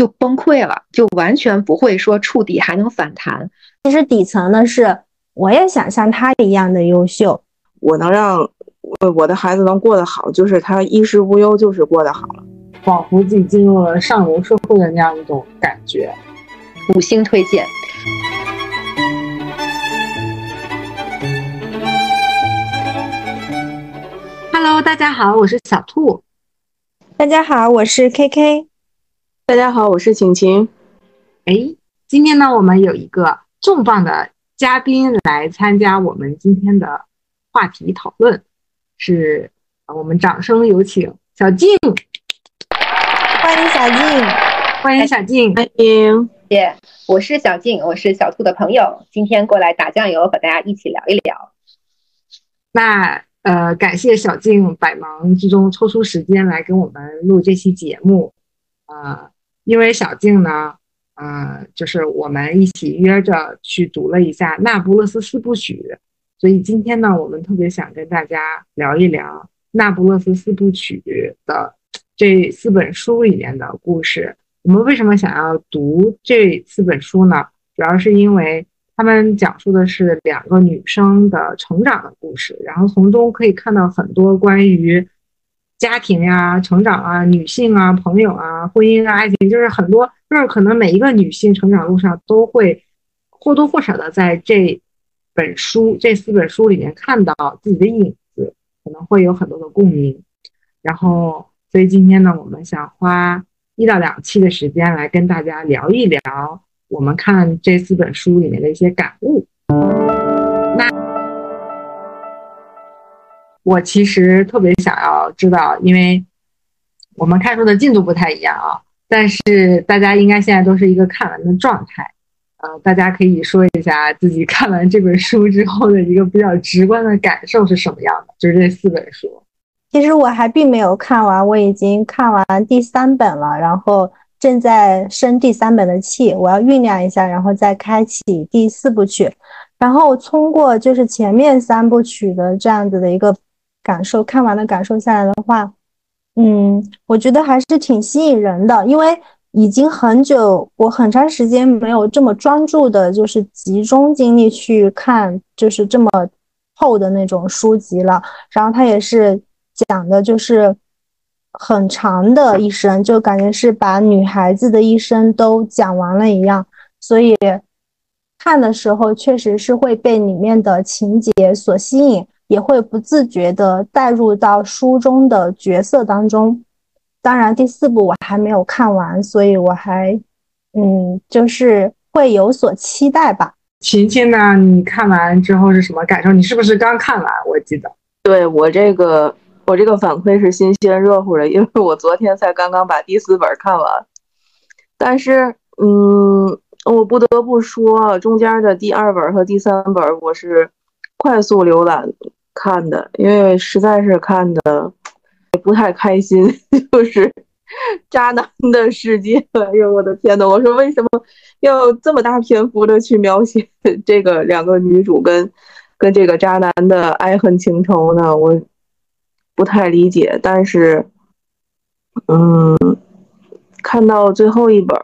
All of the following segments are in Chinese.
就崩溃了，就完全不会说触底还能反弹。其实底层呢是，我也想像他一样的优秀，我能让我我的孩子能过得好，就是他衣食无忧，就是过得好了，仿佛自己进入了上流社会的那样一种感觉。五星推荐。Hello，大家好，我是小兔。大家好，我是 KK。大家好，我是晴晴。哎，今天呢，我们有一个重磅的嘉宾来参加我们今天的话题讨论，是我们掌声有请小静。欢迎小静，欢迎小静，欢迎。耶，我是小静，我是小兔的朋友，今天过来打酱油，和大家一起聊一聊。那呃，感谢小静百忙之中抽出时间来跟我们录这期节目，呃。因为小静呢，呃，就是我们一起约着去读了一下《那不勒斯四部曲》，所以今天呢，我们特别想跟大家聊一聊《那不勒斯四部曲》的这四本书里面的故事。我们为什么想要读这四本书呢？主要是因为他们讲述的是两个女生的成长的故事，然后从中可以看到很多关于。家庭呀，成长啊，女性啊，朋友啊，婚姻啊，爱情，就是很多，就是可能每一个女性成长路上都会或多或少的在这本书这四本书里面看到自己的影子，可能会有很多的共鸣。然后，所以今天呢，我们想花一到两期的时间来跟大家聊一聊我们看这四本书里面的一些感悟。我其实特别想要知道，因为我们看书的进度不太一样啊，但是大家应该现在都是一个看完的状态，呃，大家可以说一下自己看完这本书之后的一个比较直观的感受是什么样的？就是这四本书。其实我还并没有看完，我已经看完第三本了，然后正在生第三本的气，我要酝酿一下，然后再开启第四部曲。然后通过就是前面三部曲的这样子的一个。感受看完了，感受下来的话，嗯，我觉得还是挺吸引人的，因为已经很久，我很长时间没有这么专注的，就是集中精力去看，就是这么厚的那种书籍了。然后它也是讲的，就是很长的一生，就感觉是把女孩子的一生都讲完了一样。所以看的时候，确实是会被里面的情节所吸引。也会不自觉地带入到书中的角色当中。当然，第四部我还没有看完，所以我还，嗯，就是会有所期待吧。琴琴呢？你看完之后是什么感受？你是不是刚看完？我记得，对我这个，我这个反馈是新鲜热乎的，因为我昨天才刚刚把第四本看完。但是，嗯，我不得不说，中间的第二本和第三本，我是快速浏览。看的，因为实在是看的不太开心，就是渣男的世界。哎呦，我的天呐！我说为什么要这么大篇幅的去描写 这个两个女主跟跟这个渣男的爱恨情仇呢？我不太理解。但是，嗯，看到最后一本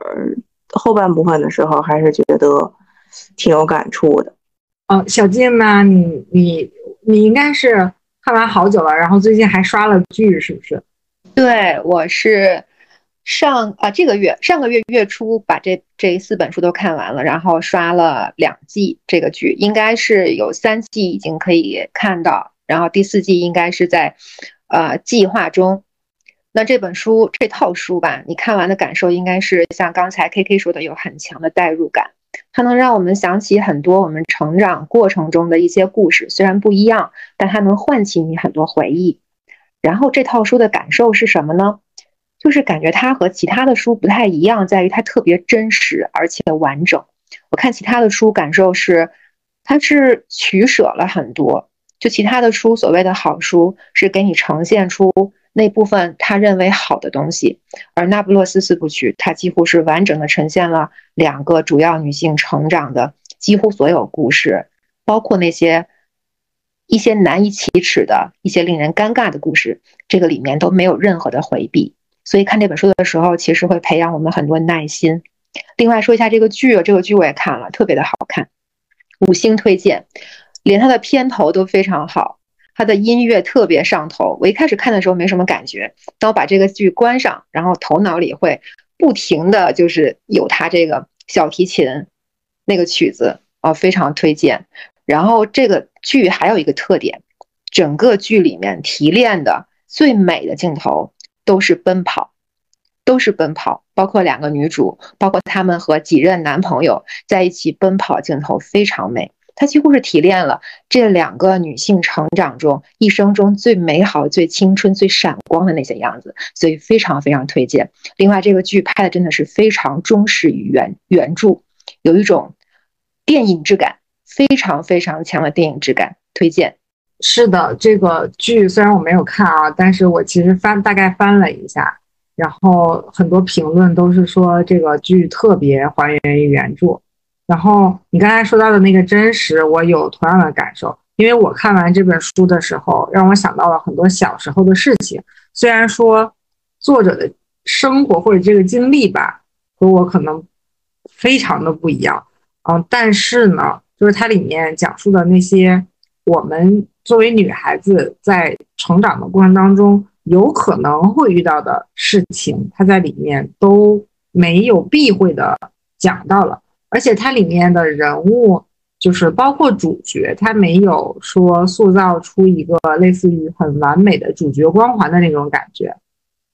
后半部分的时候，还是觉得挺有感触的。哦，小静呢？你你。你应该是看完好久了，然后最近还刷了剧，是不是？对，我是上啊这个月上个月月初把这这四本书都看完了，然后刷了两季这个剧，应该是有三季已经可以看到，然后第四季应该是在呃计划中。那这本书这套书吧，你看完的感受应该是像刚才 K K 说的，有很强的代入感。它能让我们想起很多我们成长过程中的一些故事，虽然不一样，但它能唤起你很多回忆。然后这套书的感受是什么呢？就是感觉它和其他的书不太一样，在于它特别真实而且完整。我看其他的书感受是，它是取舍了很多。就其他的书，所谓的好书是给你呈现出。那部分他认为好的东西，而《那不勒斯四部曲》它几乎是完整的呈现了两个主要女性成长的几乎所有故事，包括那些一些难以启齿的一些令人尴尬的故事，这个里面都没有任何的回避。所以看这本书的时候，其实会培养我们很多耐心。另外说一下这个剧，这个剧我也看了，特别的好看，五星推荐。连它的片头都非常好，它的音乐特别上头。我一开始看的时候没什么感觉，当我把这个剧关上，然后头脑里会不停的就是有他这个小提琴那个曲子啊，非常推荐。然后这个剧还有一个特点，整个剧里面提炼的最美的镜头都是奔跑，都是奔跑，包括两个女主，包括他们和几任男朋友在一起奔跑镜头非常美。它几乎是提炼了这两个女性成长中一生中最美好、最青春、最闪光的那些样子，所以非常非常推荐。另外，这个剧拍的真的是非常忠实于原原著，有一种电影质感，非常非常强的电影质感，推荐。是的，这个剧虽然我没有看啊，但是我其实翻大概翻了一下，然后很多评论都是说这个剧特别还原于原著。然后你刚才说到的那个真实，我有同样的感受，因为我看完这本书的时候，让我想到了很多小时候的事情。虽然说作者的生活或者这个经历吧，和我可能非常的不一样，嗯，但是呢，就是它里面讲述的那些我们作为女孩子在成长的过程当中有可能会遇到的事情，它在里面都没有避讳的讲到了。而且它里面的人物，就是包括主角，他没有说塑造出一个类似于很完美的主角光环的那种感觉，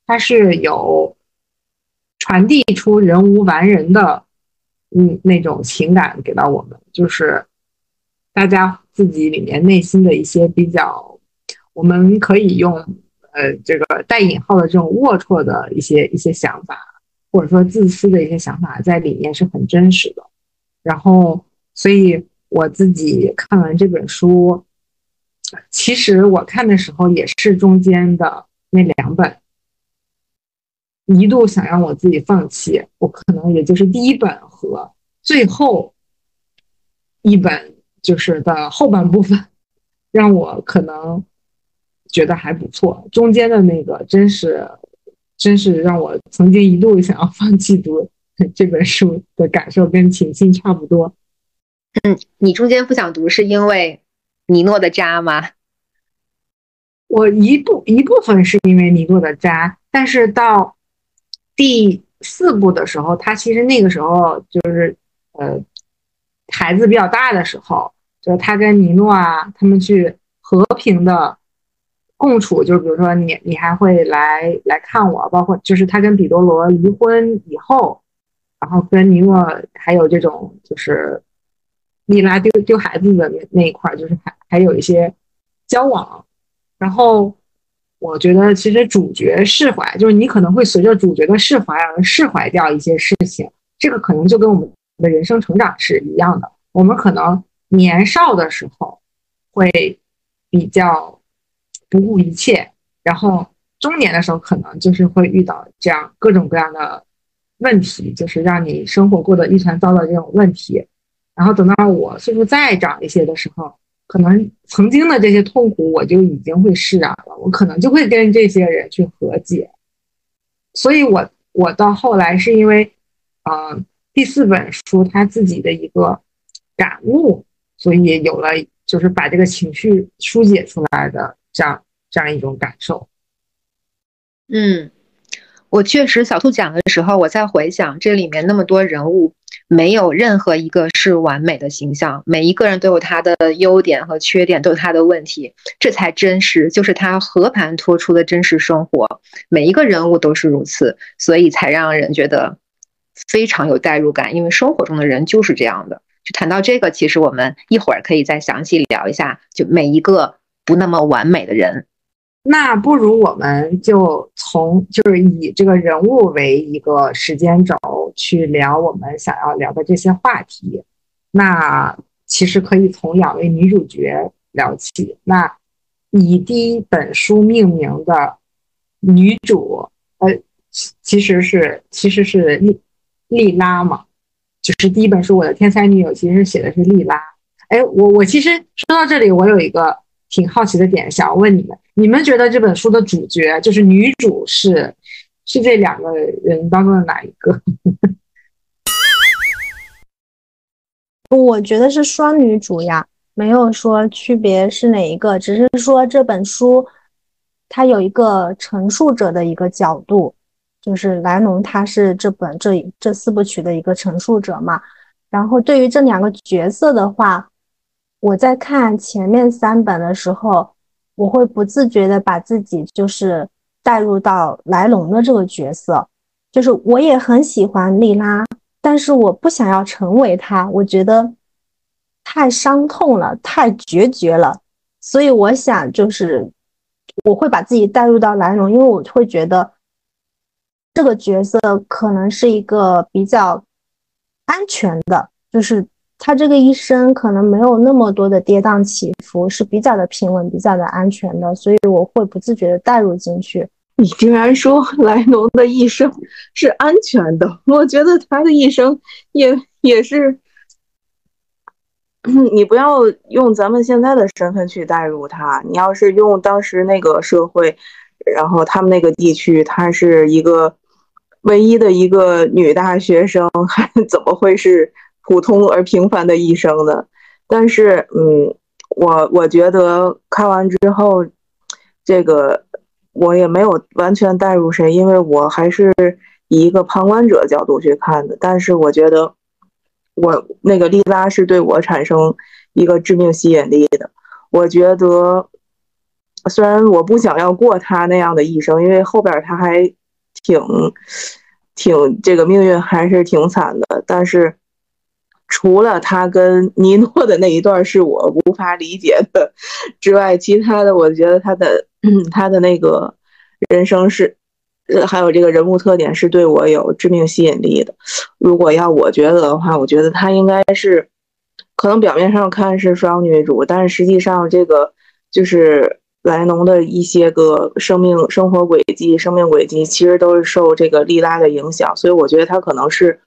它是有传递出人无完人的，嗯，那种情感给到我们，就是大家自己里面内心的一些比较，我们可以用呃这个带引号的这种龌龊的一些一些想法，或者说自私的一些想法在里面是很真实的。然后，所以我自己看完这本书，其实我看的时候也是中间的那两本，一度想让我自己放弃。我可能也就是第一本和最后一本，就是的后半部分，让我可能觉得还不错。中间的那个，真是，真是让我曾经一度想要放弃读。这本书的感受跟情信差不多。嗯，你中间不想读是因为尼诺的渣吗？我一部一部分是因为尼诺的渣，但是到第四部的时候，他其实那个时候就是呃孩子比较大的时候，就是他跟尼诺啊他们去和平的共处，就是比如说你你还会来来看我，包括就是他跟彼多罗离婚以后。然后跟尼诺还有这种就是莉拉丢丢孩子的那那一块，就是还还有一些交往。然后我觉得其实主角释怀，就是你可能会随着主角的释怀而释怀掉一些事情。这个可能就跟我们的人生成长是一样的。我们可能年少的时候会比较不顾一切，然后中年的时候可能就是会遇到这样各种各样的。问题就是让你生活过得一团糟的这种问题，然后等到我岁数再长一些的时候，可能曾经的这些痛苦我就已经会释然了，我可能就会跟这些人去和解。所以，我我到后来是因为，呃，第四本书他自己的一个感悟，所以有了就是把这个情绪疏解出来的这样这样一种感受。嗯。我确实，小兔讲的时候，我在回想这里面那么多人物，没有任何一个是完美的形象，每一个人都有他的优点和缺点，都有他的问题，这才真实，就是他和盘托出的真实生活，每一个人物都是如此，所以才让人觉得非常有代入感，因为生活中的人就是这样的。就谈到这个，其实我们一会儿可以再详细聊一下，就每一个不那么完美的人。那不如我们就从就是以这个人物为一个时间轴去聊我们想要聊的这些话题。那其实可以从两位女主角聊起。那以第一本书命名的女主，呃，其实是其实是莉莉拉嘛，就是第一本书《我的天才女友》，其实写的是莉拉。哎，我我其实说到这里，我有一个。挺好奇的点，想要问你们：你们觉得这本书的主角就是女主是是这两个人当中的哪一个？我觉得是双女主呀，没有说区别是哪一个，只是说这本书它有一个陈述者的一个角度，就是莱农他是这本这这四部曲的一个陈述者嘛。然后对于这两个角色的话，我在看前面三本的时候，我会不自觉的把自己就是带入到莱龙的这个角色，就是我也很喜欢莉拉。但是我不想要成为他，我觉得太伤痛了，太决绝了，所以我想就是我会把自己带入到莱龙，因为我会觉得这个角色可能是一个比较安全的，就是他这个一生可能没有那么多的跌宕起伏，是比较的平稳、比较的安全的，所以我会不自觉的带入进去。你竟然说莱农的一生是安全的？我觉得他的一生也也是。你不要用咱们现在的身份去代入他，你要是用当时那个社会，然后他们那个地区，她是一个唯一的一个女大学生，还 怎么会是普通而平凡的一生呢？但是，嗯，我我觉得看完之后，这个。我也没有完全带入谁，因为我还是以一个旁观者角度去看的。但是我觉得，我那个莉拉是对我产生一个致命吸引力的。我觉得，虽然我不想要过他那样的一生，因为后边他还挺挺这个命运还是挺惨的。但是，除了他跟尼诺的那一段是我无法理解的之外，其他的我觉得他的。他的那个人生是，还有这个人物特点是对我有致命吸引力的。如果要我觉得的话，我觉得他应该是，可能表面上看是双女主，但是实际上这个就是莱农的一些个生命、生活轨迹、生命轨迹，其实都是受这个莉拉的影响。所以我觉得他可能是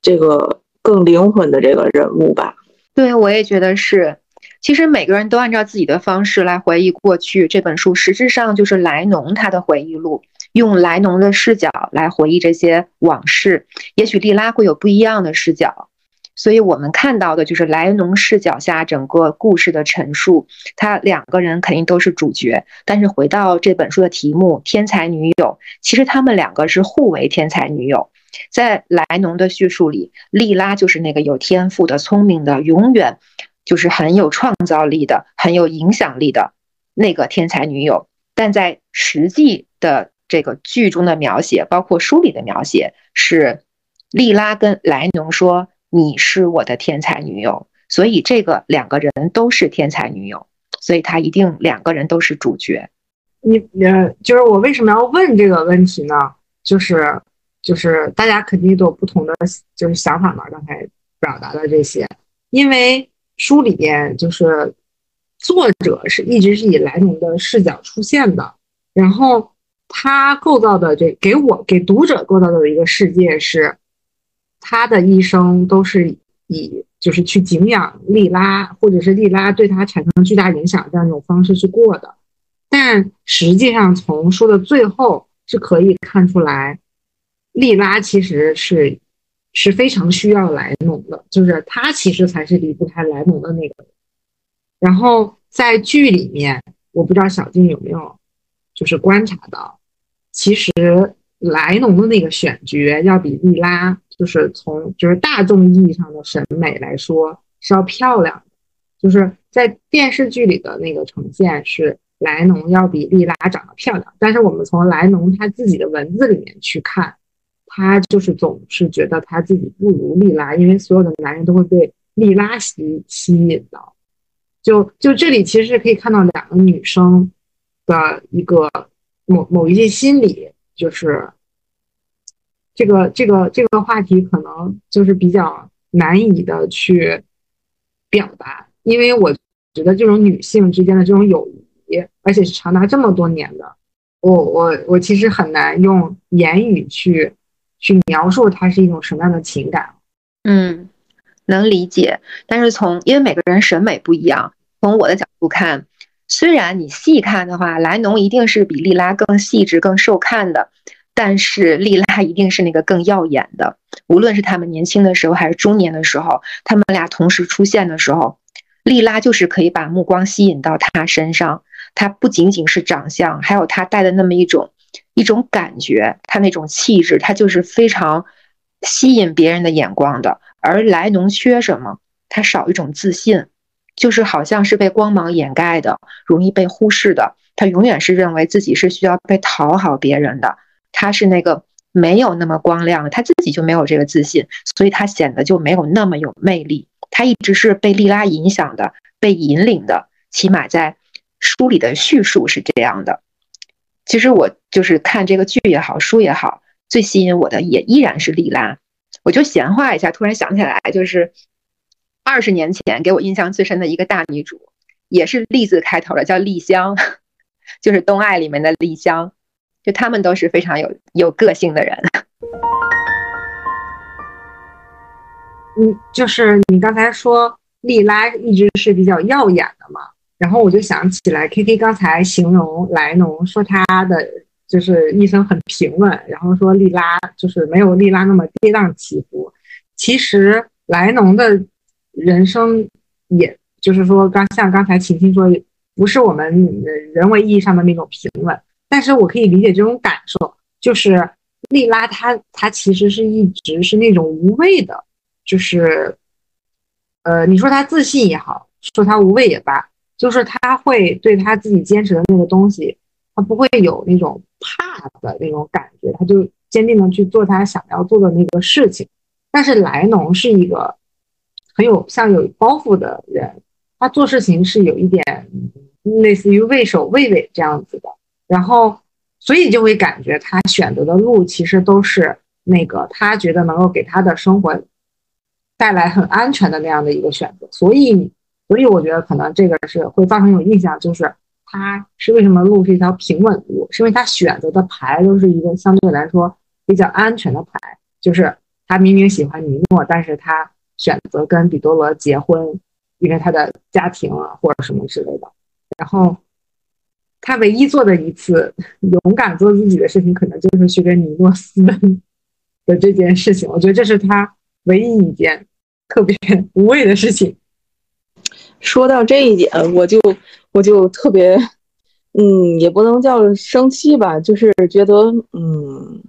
这个更灵魂的这个人物吧。对，我也觉得是。其实每个人都按照自己的方式来回忆过去。这本书实质上就是莱农他的回忆录，用莱农的视角来回忆这些往事。也许莉拉会有不一样的视角，所以我们看到的就是莱农视角下整个故事的陈述。他两个人肯定都是主角，但是回到这本书的题目“天才女友”，其实他们两个是互为天才女友。在莱农的叙述里，莉拉就是那个有天赋的、聪明的，永远。就是很有创造力的、很有影响力的那个天才女友，但在实际的这个剧中的描写，包括书里的描写，是莉拉跟莱农说：“你是我的天才女友。”所以这个两个人都是天才女友，所以他一定两个人都是主角。你呃，就是我为什么要问这个问题呢？就是就是大家肯定都有不同的就是想法嘛。刚才表达的这些，因为。书里边就是作者是一直是以莱农的视角出现的，然后他构造的这给我给读者构造的一个世界是，他的一生都是以就是去敬仰莉拉，或者是莉拉对他产生巨大影响这样一种方式去过的，但实际上从书的最后是可以看出来，莉拉其实是。是非常需要莱农的，就是他其实才是离不开莱农的那个人。然后在剧里面，我不知道小静有没有就是观察到，其实莱农的那个选角要比莉拉，就是从就是大众意义上的审美来说是要漂亮的。就是在电视剧里的那个呈现是莱农要比莉拉长得漂亮，但是我们从莱农他自己的文字里面去看。他就是总是觉得他自己不如莉拉，因为所有的男人都会被莉拉吸吸引到。就就这里其实可以看到两个女生的一个某某一些心理，就是这个这个这个话题可能就是比较难以的去表达，因为我觉得这种女性之间的这种友谊，而且是长达这么多年的，我我我其实很难用言语去。去描述它是一种什么样的情感，嗯，能理解。但是从因为每个人审美不一样，从我的角度看，虽然你细看的话，莱农一定是比莉拉更细致、更受看的，但是莉拉一定是那个更耀眼的。无论是他们年轻的时候还是中年的时候，他们俩同时出现的时候，莉拉就是可以把目光吸引到他身上。他不仅仅是长相，还有他带的那么一种一种感觉，他那种气质，他就是非常吸引别人的眼光的。而莱农缺什么？他少一种自信，就是好像是被光芒掩盖的，容易被忽视的。他永远是认为自己是需要被讨好别人的，他是那个没有那么光亮，他自己就没有这个自信，所以他显得就没有那么有魅力。他一直是被利拉影响的，被引领的，起码在书里的叙述是这样的。其实我就是看这个剧也好，书也好，最吸引我的也依然是莉拉。我就闲话一下，突然想起来，就是二十年前给我印象最深的一个大女主，也是“丽”字开头的，叫丽香。就是《东爱》里面的丽香，就他们都是非常有有个性的人。嗯，就是你刚才说丽拉一直是比较耀眼的嘛，然后我就想起来，K K 刚才形容莱农说他的就是一生很平稳，然后说莉拉就是没有莉拉那么跌宕起伏。其实莱农的人生，也就是说刚像刚才晴晴说。不是我们人为意义上的那种平稳，但是我可以理解这种感受，就是莉拉她她其实是一直是那种无畏的，就是，呃，你说她自信也好，说她无畏也罢，就是他会对他自己坚持的那个东西，他不会有那种怕的那种感觉，他就坚定的去做他想要做的那个事情。但是莱农是一个很有像有包袱的人，他做事情是有一点。类似于畏首畏尾这样子的，然后所以就会感觉他选择的路其实都是那个他觉得能够给他的生活带来很安全的那样的一个选择，所以所以我觉得可能这个是会造成一种印象，就是他是为什么路是一条平稳路，是因为他选择的牌都是一个相对来说比较安全的牌，就是他明明喜欢尼诺，但是他选择跟比多罗结婚，因为他的家庭啊或者什么之类的。然后，他唯一做的一次 勇敢做自己的事情，可能就是去跟尼诺私奔的这件事情。我觉得这是他唯一一件特别 无畏的事情。说到这一点，我就我就特别，嗯，也不能叫生气吧，就是觉得，嗯，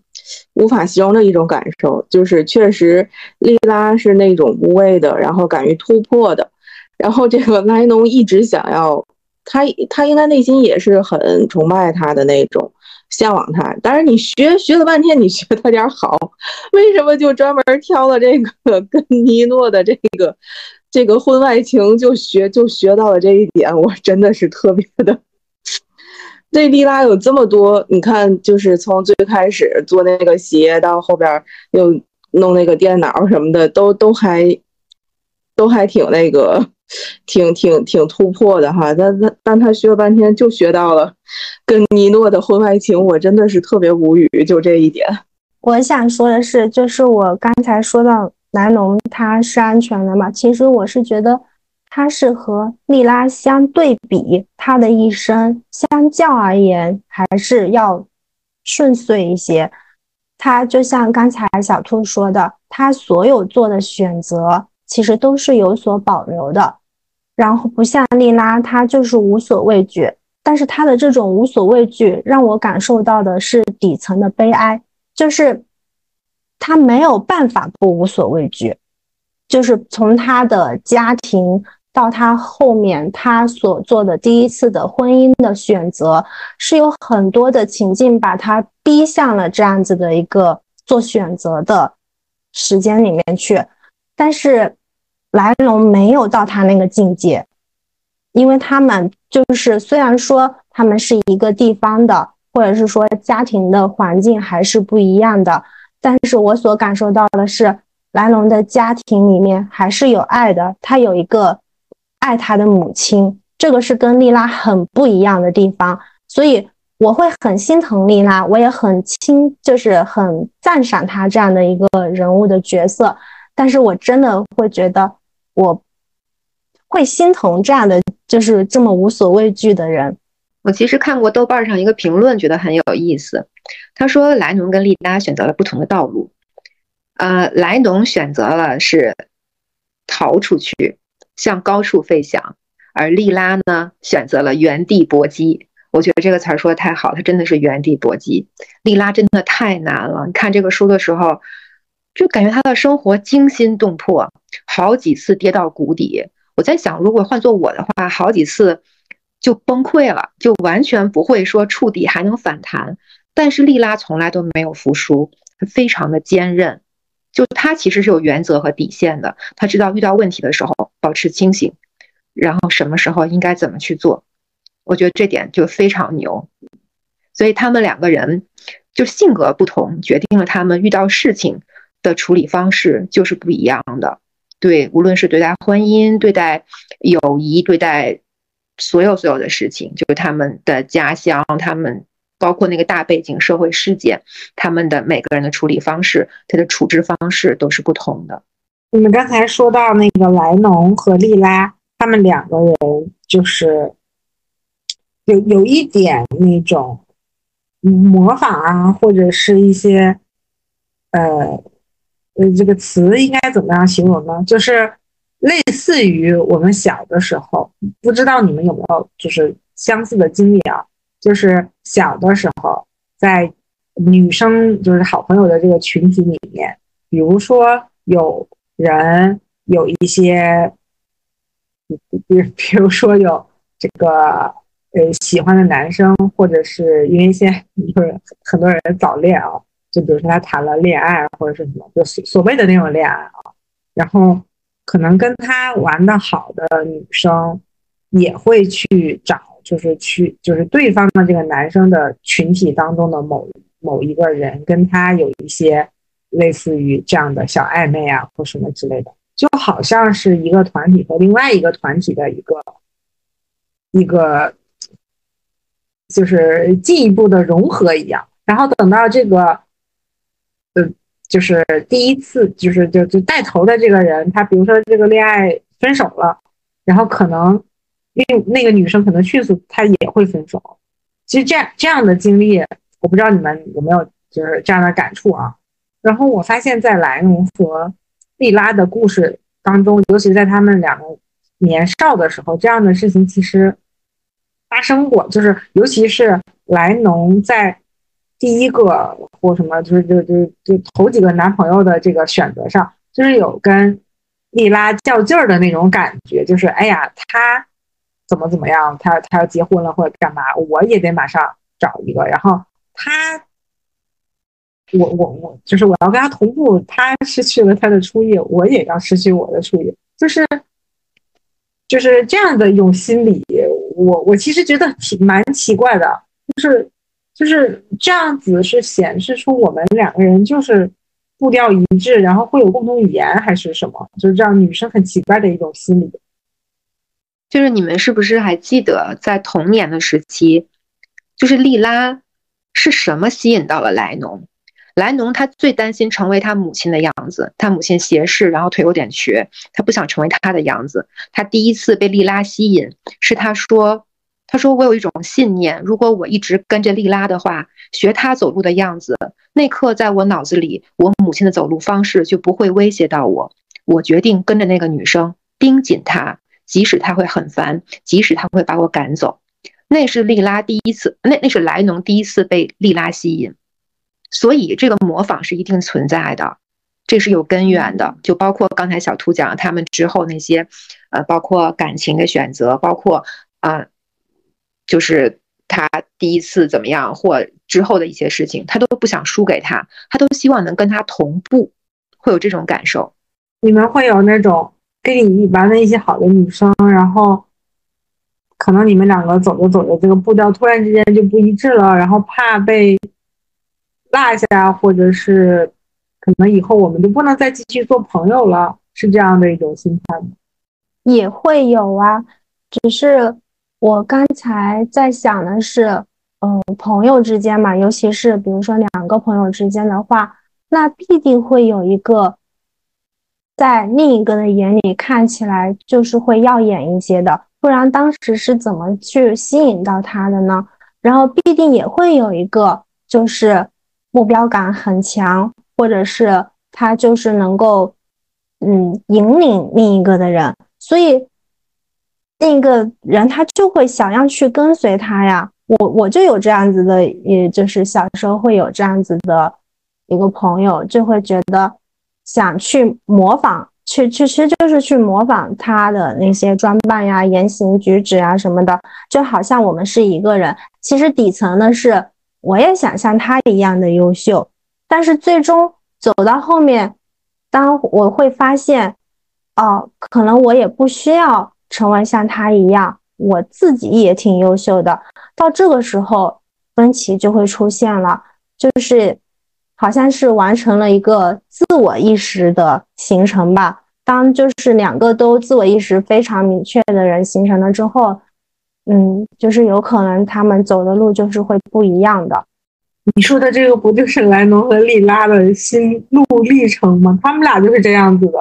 无法形容的一种感受。就是确实，莉拉是那种无畏的，然后敢于突破的。然后这个莱农一直想要。他他应该内心也是很崇拜他的那种，向往他。但是你学学了半天，你学他点好，为什么就专门挑了这个 跟尼诺的这个这个婚外情就学就学到了这一点？我真的是特别的。这丽拉有这么多，你看，就是从最开始做那个鞋，到后边又弄那个电脑什么的，都都还都还挺那个。挺挺挺突破的哈，但但但他学了半天就学到了跟尼诺的婚外情，我真的是特别无语，就这一点。我想说的是，就是我刚才说到南农他是安全的嘛，其实我是觉得他是和莉拉相对比，他的一生相较而言还是要顺遂一些。他就像刚才小兔说的，他所有做的选择。其实都是有所保留的，然后不像莉拉，他就是无所畏惧。但是他的这种无所畏惧，让我感受到的是底层的悲哀，就是他没有办法不无所畏惧。就是从他的家庭到他后面他所做的第一次的婚姻的选择，是有很多的情境把他逼向了这样子的一个做选择的时间里面去。但是，莱龙没有到他那个境界，因为他们就是虽然说他们是一个地方的，或者是说家庭的环境还是不一样的，但是我所感受到的是，莱龙的家庭里面还是有爱的，他有一个爱他的母亲，这个是跟莉拉很不一样的地方，所以我会很心疼莉拉，我也很亲，就是很赞赏他这样的一个人物的角色。但是我真的会觉得，我会心疼这样的就是这么无所畏惧的人。我其实看过豆瓣上一个评论，觉得很有意思。他说莱农跟利拉选择了不同的道路，呃，莱农选择了是逃出去，向高处飞翔，而利拉呢选择了原地搏击。我觉得这个词儿说的太好，他真的是原地搏击。利拉真的太难了，你看这个书的时候，就感觉他的生活惊心动魄，好几次跌到谷底。我在想，如果换做我的话，好几次。就崩溃了，就完全不会说触底还能反弹。但是莉拉从来都没有服输，非常的坚韧。就她其实是有原则和底线的，她知道遇到问题的时候保持清醒，然后什么时候应该怎么去做。我觉得这点就非常牛。所以他们两个人就性格不同，决定了他们遇到事情的处理方式就是不一样的。对，无论是对待婚姻、对待友谊、对待。所有所有的事情，就是他们的家乡，他们包括那个大背景社会事件，他们的每个人的处理方式，他的处置方式都是不同的。你们刚才说到那个莱农和莉拉，他们两个人就是有有一点那种模仿啊，或者是一些呃呃，这个词应该怎么样形容呢？就是。类似于我们小的时候，不知道你们有没有就是相似的经历啊？就是小的时候，在女生就是好朋友的这个群体里面，比如说有人有一些，比比如说有这个呃喜欢的男生，或者是因为现在就是很多人早恋啊，就比如说他谈了恋爱或者是什么，就所所谓的那种恋爱啊，然后。可能跟他玩的好的女生，也会去找，就是去，就是对方的这个男生的群体当中的某某一个人，跟他有一些类似于这样的小暧昧啊，或什么之类的，就好像是一个团体和另外一个团体的一个一个，就是进一步的融合一样。然后等到这个。就是第一次，就是就就带头的这个人，他比如说这个恋爱分手了，然后可能另那个女生可能迅速她也会分手。其实这样这样的经历，我不知道你们有没有就是这样的感触啊。然后我发现，在莱农和莉拉的故事当中，尤其在他们两个年少的时候，这样的事情其实发生过，就是尤其是莱农在。第一个或什么，就是就就就头几个男朋友的这个选择上，就是有跟莉拉较劲儿的那种感觉，就是哎呀，他怎么怎么样，他他要结婚了或者干嘛，我也得马上找一个。然后他，我我我，就是我要跟他同步，他失去了他的初夜，我也要失去我的初夜，就是就是这样的一种心理。我我其实觉得挺蛮奇怪的，就是。就是这样子，是显示出我们两个人就是步调一致，然后会有共同语言，还是什么？就是这样，女生很奇怪的一种心理。就是你们是不是还记得，在童年的时期，就是莉拉是什么吸引到了莱农？莱农他最担心成为他母亲的样子，他母亲斜视，然后腿有点瘸，他不想成为他的样子。他第一次被莉拉吸引，是他说。他说：“我有一种信念，如果我一直跟着莉拉的话，学她走路的样子，那刻在我脑子里，我母亲的走路方式就不会威胁到我。我决定跟着那个女生，盯紧她，即使她会很烦，即使她会把我赶走。那是莉拉第一次，那那是莱农第一次被莉拉吸引。所以这个模仿是一定存在的，这是有根源的。就包括刚才小兔讲他们之后那些，呃，包括感情的选择，包括啊。”就是他第一次怎么样，或之后的一些事情，他都不想输给他，他都希望能跟他同步，会有这种感受。你们会有那种跟你玩的一些好的女生，然后可能你们两个走着走着，这个步调突然之间就不一致了，然后怕被落下，或者是可能以后我们就不能再继续做朋友了，是这样的一种心态吗？也会有啊，只是。我刚才在想的是，嗯，朋友之间嘛，尤其是比如说两个朋友之间的话，那必定会有一个在另一个的眼里看起来就是会耀眼一些的，不然当时是怎么去吸引到他的呢？然后必定也会有一个就是目标感很强，或者是他就是能够嗯引领另一个的人，所以另一个人他就会想要去跟随他呀。我我就有这样子的，也就是小时候会有这样子的一个朋友，就会觉得想去模仿，去去其实就是去模仿他的那些装扮呀、言行举止啊什么的，就好像我们是一个人。其实底层的是，我也想像他一样的优秀，但是最终走到后面，当我会发现，哦，可能我也不需要成为像他一样。我自己也挺优秀的，到这个时候分歧就会出现了，就是好像是完成了一个自我意识的形成吧。当就是两个都自我意识非常明确的人形成了之后，嗯，就是有可能他们走的路就是会不一样的。你说的这个不就是莱农和莉拉的心路历程吗？他们俩就是这样子的。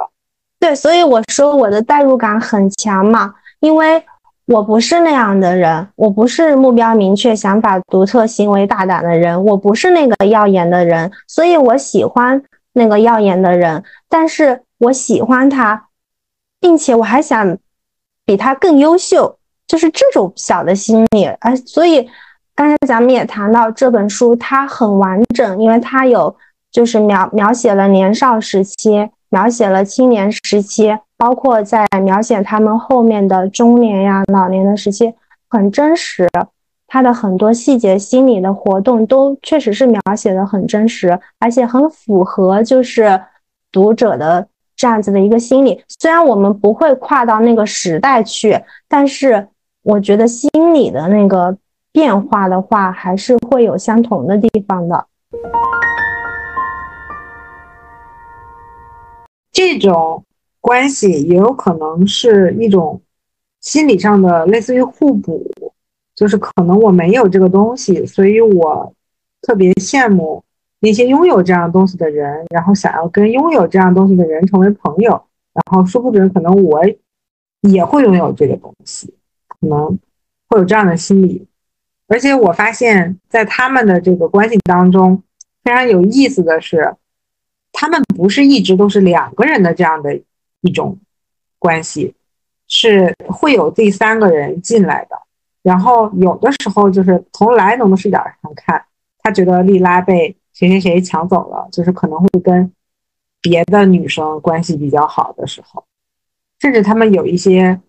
对，所以我说我的代入感很强嘛，因为。我不是那样的人，我不是目标明确、想法独特、行为大胆的人，我不是那个耀眼的人，所以我喜欢那个耀眼的人，但是我喜欢他，并且我还想比他更优秀，就是这种小的心理。哎，所以刚才咱们也谈到这本书，它很完整，因为它有就是描描写了年少时期，描写了青年时期。包括在描写他们后面的中年呀、老年的时期，很真实。他的很多细节、心理的活动都确实是描写的很真实，而且很符合就是读者的这样子的一个心理。虽然我们不会跨到那个时代去，但是我觉得心理的那个变化的话，还是会有相同的地方的。这种。关系也有可能是一种心理上的类似于互补，就是可能我没有这个东西，所以我特别羡慕那些拥有这样东西的人，然后想要跟拥有这样东西的人成为朋友，然后说不准可能我也会拥有这个东西，可能会有这样的心理。而且我发现，在他们的这个关系当中，非常有意思的是，他们不是一直都是两个人的这样的。一种关系是会有第三个人进来的，然后有的时候就是从莱农的视角上看，他觉得莉拉被谁谁谁抢走了，就是可能会跟别的女生关系比较好的时候，甚至他们有一些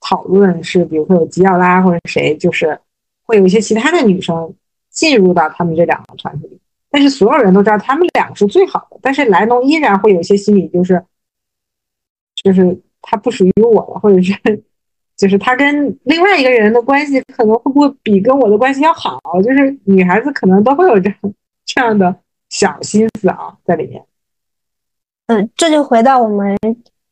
讨论是，比如说有吉奥拉或者谁，就是会有一些其他的女生进入到他们这两个团体里，但是所有人都知道他们两个是最好的，但是莱农依然会有一些心理就是。就是他不属于我了，或者是，就是他跟另外一个人的关系可能会不会比跟我的关系要好？就是女孩子可能都会有这样这样的小心思啊在里面。嗯，这就回到我们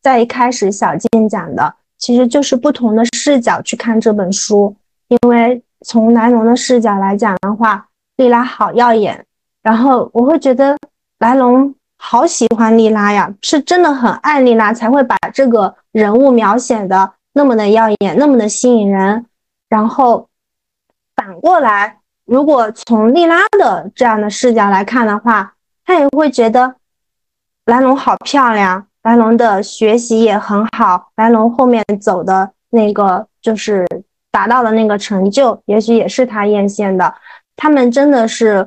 在一开始小静讲的，其实就是不同的视角去看这本书。因为从莱农的视角来讲的话，莉拉好耀眼，然后我会觉得莱龙。好喜欢莉拉呀，是真的很爱莉拉，才会把这个人物描写的那么的耀眼，那么的吸引人。然后反过来，如果从莉拉的这样的视角来看的话，他也会觉得莱龙好漂亮，莱龙的学习也很好，莱龙后面走的那个就是达到了那个成就，也许也是他艳羡的。他们真的是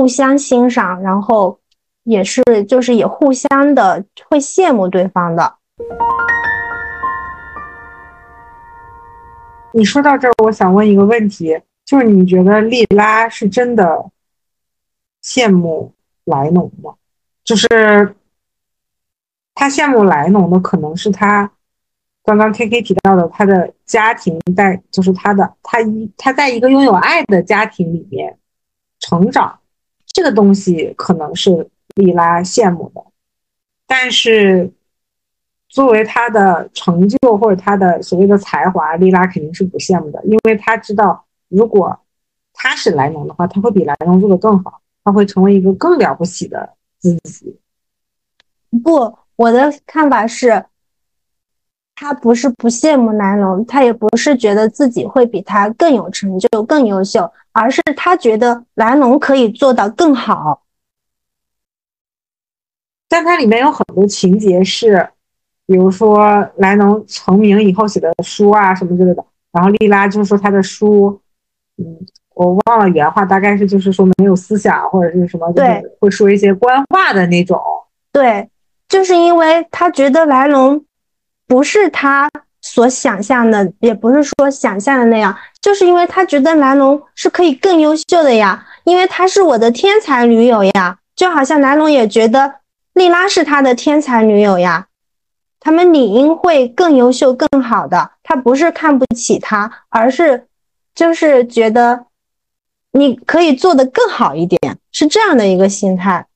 互相欣赏，然后。也是，就是也互相的会羡慕对方的。你说到这儿，我想问一个问题，就是你觉得莉拉是真的羡慕莱农吗？就是他羡慕莱农的，可能是他刚刚 K K 提到的，他的家庭在，就是他的他一他在一个拥有爱的家庭里面成长，这个东西可能是。莉拉羡慕的，但是作为他的成就或者他的所谓的才华，莉拉肯定是不羡慕的，因为他知道，如果他是莱农的话，他会比莱农做的更好，他会成为一个更了不起的自己。不，我的看法是，他不是不羡慕莱龙，他也不是觉得自己会比他更有成就、更优秀，而是他觉得莱龙可以做到更好。但它里面有很多情节是，比如说莱农成名以后写的书啊什么之类的，然后莉拉就是说他的书，嗯，我忘了原话，大概是就是说没有思想或者是什么，对，会说一些官话的那种。对，就是因为他觉得莱农不是他所想象的，也不是说想象的那样，就是因为他觉得莱农是可以更优秀的呀，因为他是我的天才女友呀，就好像莱农也觉得。莉拉是他的天才女友呀，他们理应会更优秀、更好的。他不是看不起他，而是就是觉得你可以做得更好一点，是这样的一个心态。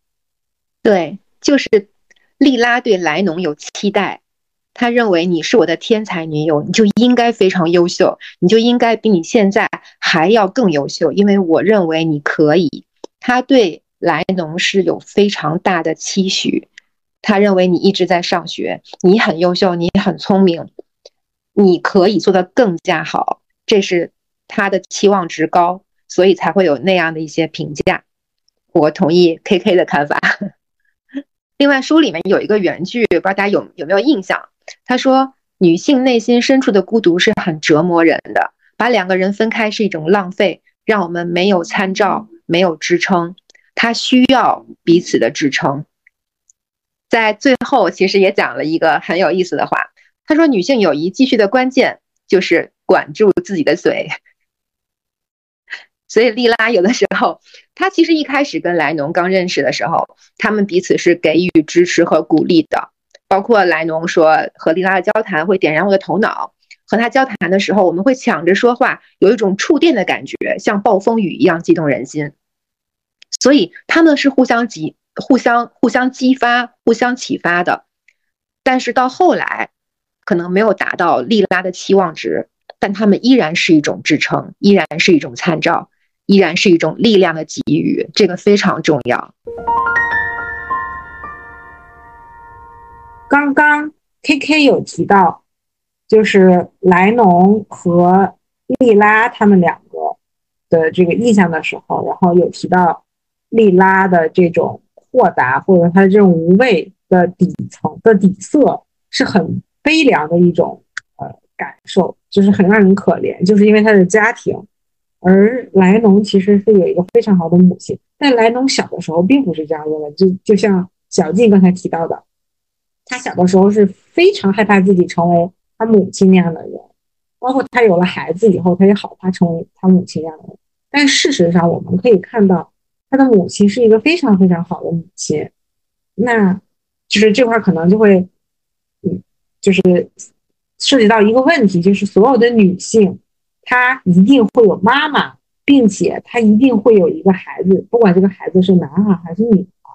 对，就是莉拉对莱农有期待，他认为你是我的天才女友，你就应该非常优秀，你就应该比你现在还要更优秀，因为我认为你可以。他对。莱农是有非常大的期许，他认为你一直在上学，你很优秀，你很聪明，你可以做得更加好，这是他的期望值高，所以才会有那样的一些评价。我同意 K K 的看法。另外，书里面有一个原句，不知道大家有有没有印象？他说：“女性内心深处的孤独是很折磨人的，把两个人分开是一种浪费，让我们没有参照，没有支撑。”他需要彼此的支撑，在最后其实也讲了一个很有意思的话。他说：“女性友谊继续的关键就是管住自己的嘴。”所以莉拉有的时候，她其实一开始跟莱农刚认识的时候，他们彼此是给予支持和鼓励的。包括莱农说和莉拉的交谈会点燃我的头脑，和他交谈的时候我们会抢着说话，有一种触电的感觉，像暴风雨一样激动人心。所以他们是互相激、互相、互相激发、互相启发的，但是到后来，可能没有达到莉拉的期望值，但他们依然是一种支撑，依然是一种参照，依然是一种力量的给予，这个非常重要。刚刚 K K 有提到，就是莱农和莉拉他们两个的这个意向的时候，然后有提到。莉拉的这种豁达，或者她的这种无畏的底层的底色，是很悲凉的一种呃感受，就是很让人可怜，就是因为他的家庭。而莱农其实是有一个非常好的母亲，但莱农小的时候并不是这样认为，就就像小静刚才提到的，他小的时候是非常害怕自己成为他母亲那样的人，包括他有了孩子以后，他也好怕成为他母亲那样的人。但事实上，我们可以看到。他的母亲是一个非常非常好的母亲，那就是这块可能就会，嗯，就是涉及到一个问题，就是所有的女性，她一定会有妈妈，并且她一定会有一个孩子，不管这个孩子是男孩还是女孩，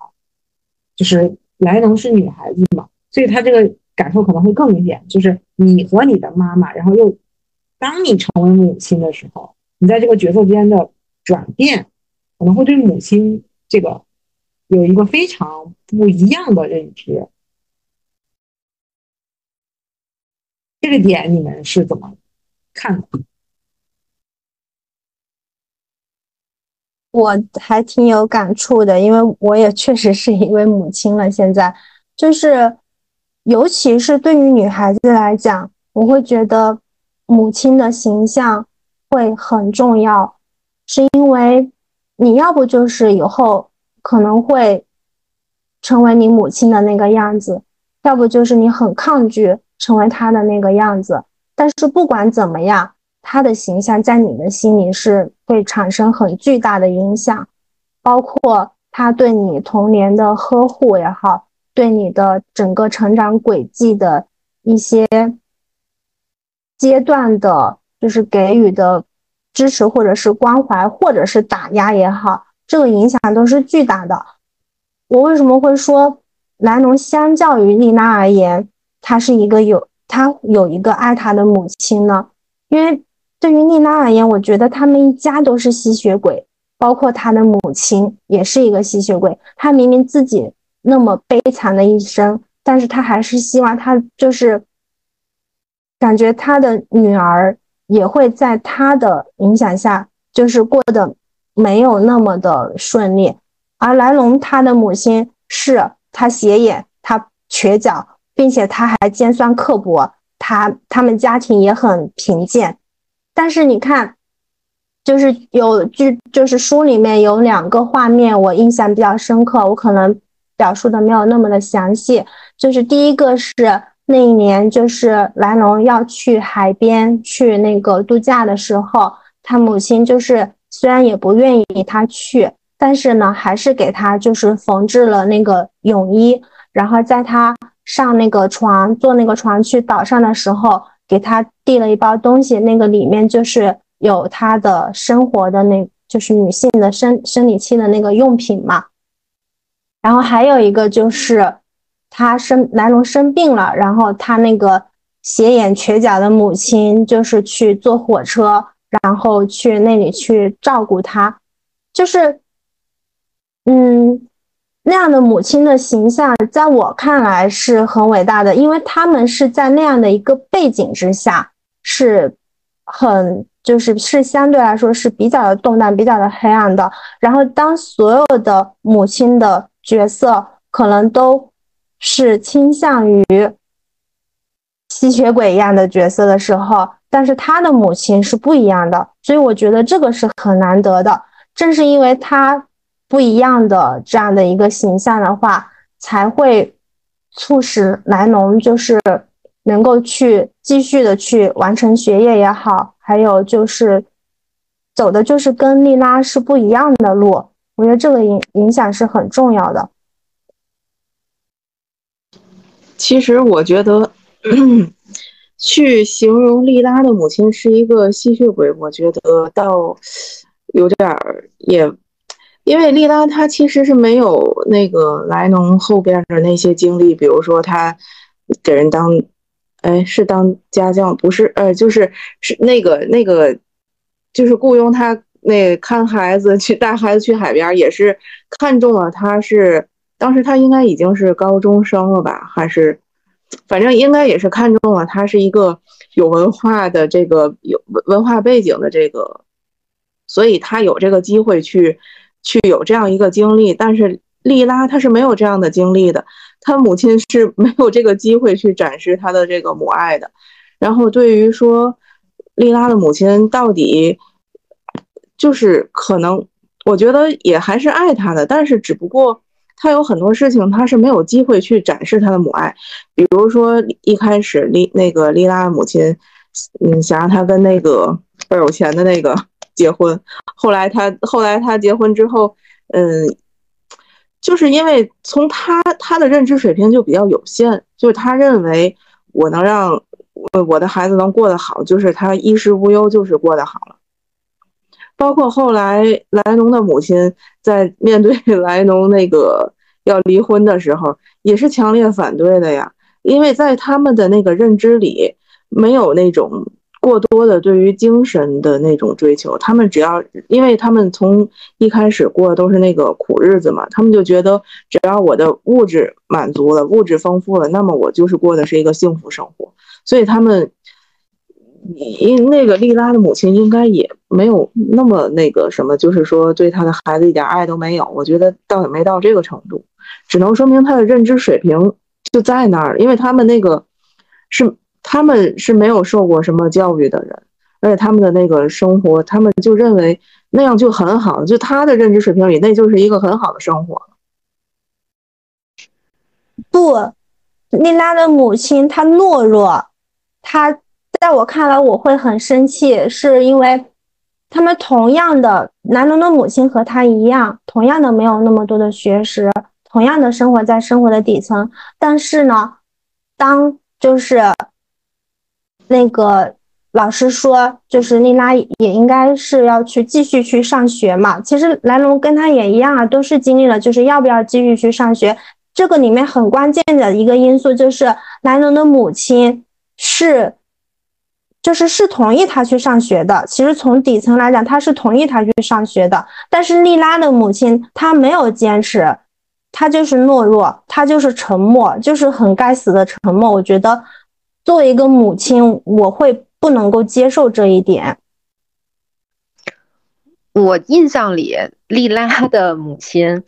就是莱农是女孩子嘛，所以他这个感受可能会更明显，就是你和你的妈妈，然后又当你成为母亲的时候，你在这个角色之间的转变。可能会对母亲这个有一个非常不一样的认知，这个点你们是怎么看的？我还挺有感触的，因为我也确实是一位母亲了。现在就是，尤其是对于女孩子来讲，我会觉得母亲的形象会很重要，是因为。你要不就是以后可能会成为你母亲的那个样子，要不就是你很抗拒成为她的那个样子。但是不管怎么样，她的形象在你的心里是会产生很巨大的影响，包括她对你童年的呵护也好，对你的整个成长轨迹的一些阶段的，就是给予的。支持或者是关怀，或者是打压也好，这个影响都是巨大的。我为什么会说莱农相较于丽娜而言，他是一个有他有一个爱他的母亲呢？因为对于丽娜而言，我觉得他们一家都是吸血鬼，包括他的母亲也是一个吸血鬼。他明明自己那么悲惨的一生，但是他还是希望他就是感觉他的女儿也会在他的影响下，就是过得没有那么的顺利。而莱农他的母亲是他斜眼，他瘸脚，并且他还尖酸刻薄，他他们家庭也很贫贱。但是你看，就是有剧，就是书里面有两个画面，我印象比较深刻，我可能表述的没有那么的详细。就是第一个是那一年，就是莱农要去海边去那个度假的时候，他母亲就是虽然也不愿意他去。但是呢，还是给他就是缝制了那个泳衣，然后在他上那个床坐那个床去岛上的时候，给他递了一包东西，那个里面就是有他的生活的那，就是女性的生生理期的那个用品嘛。然后还有一个就是他生莱农生病了，然后他那个斜眼瘸脚的母亲就是去坐火车，然后去那里去照顾他，就是。嗯，那样的母亲的形象，在我看来是很伟大的，因为他们是在那样的一个背景之下，是很就是是相对来说是比较的动荡、比较的黑暗的。然后，当所有的母亲的角色可能都是倾向于吸血鬼一样的角色的时候，但是他的母亲是不一样的，所以我觉得这个是很难得的。正是因为他。不一样的这样的一个形象的话，才会促使莱农就是能够去继续的去完成学业也好，还有就是走的就是跟莉拉是不一样的路。我觉得这个影影响是很重要的。其实我觉得 去形容莉拉的母亲是一个吸血鬼，我觉得倒有点儿也。因为莉拉她其实是没有那个莱农后边的那些经历，比如说她给人当，哎，是当家教，不是，呃，就是是那个那个，就是雇佣他那看孩子去带孩子去海边，也是看中了他是当时他应该已经是高中生了吧，还是反正应该也是看中了他是一个有文化的这个有文化背景的这个，所以他有这个机会去。去有这样一个经历，但是莉拉她是没有这样的经历的，她母亲是没有这个机会去展示她的这个母爱的。然后对于说莉拉的母亲到底就是可能，我觉得也还是爱他的，但是只不过他有很多事情他是没有机会去展示他的母爱，比如说一开始丽那个丽拉的母亲，嗯，想让他跟那个倍有钱的那个。结婚，后来他后来他结婚之后，嗯，就是因为从他他的认知水平就比较有限，就是他认为我能让我我的孩子能过得好，就是他衣食无忧，就是过得好了。包括后来莱农的母亲在面对 莱农那个要离婚的时候，也是强烈反对的呀，因为在他们的那个认知里没有那种。过多的对于精神的那种追求，他们只要，因为他们从一开始过的都是那个苦日子嘛，他们就觉得只要我的物质满足了，物质丰富了，那么我就是过的是一个幸福生活。所以他们，因那个莉拉的母亲应该也没有那么那个什么，就是说对她的孩子一点爱都没有。我觉得倒也没到这个程度，只能说明她的认知水平就在那儿，因为他们那个是。他们是没有受过什么教育的人，而且他们的那个生活，他们就认为那样就很好，就他的认知水平里，那就是一个很好的生活。不，丽拉的母亲她懦弱，她在我看来我会很生气，是因为他们同样的，南农的母亲和他一样，同样的没有那么多的学识，同样的生活在生活的底层，但是呢，当就是。那个老师说，就是丽拉也应该是要去继续去上学嘛。其实莱龙跟他也一样啊，都是经历了，就是要不要继续去上学。这个里面很关键的一个因素就是莱龙的母亲是，就是是同意他去上学的。其实从底层来讲，他是同意他去上学的。但是丽拉的母亲她没有坚持，她就是懦弱，她就是沉默，就是很该死的沉默。我觉得。作为一个母亲，我会不能够接受这一点。我印象里，莉拉的母亲，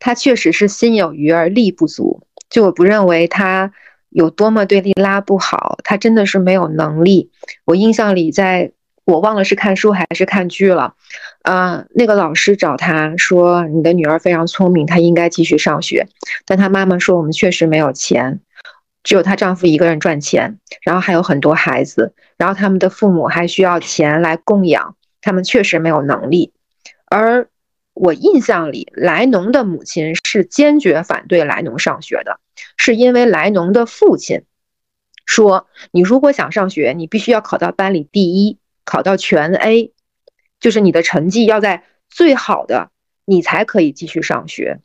她确实是心有余而力不足。就我不认为她有多么对莉拉不好，她真的是没有能力。我印象里，在我忘了是看书还是看剧了，啊，那个老师找她说：“你的女儿非常聪明，她应该继续上学。”但她妈妈说：“我们确实没有钱，只有她丈夫一个人赚钱，然后还有很多孩子，然后他们的父母还需要钱来供养。”他们确实没有能力，而我印象里，莱农的母亲是坚决反对莱农上学的，是因为莱农的父亲说：“你如果想上学，你必须要考到班里第一，考到全 A，就是你的成绩要在最好的，你才可以继续上学。”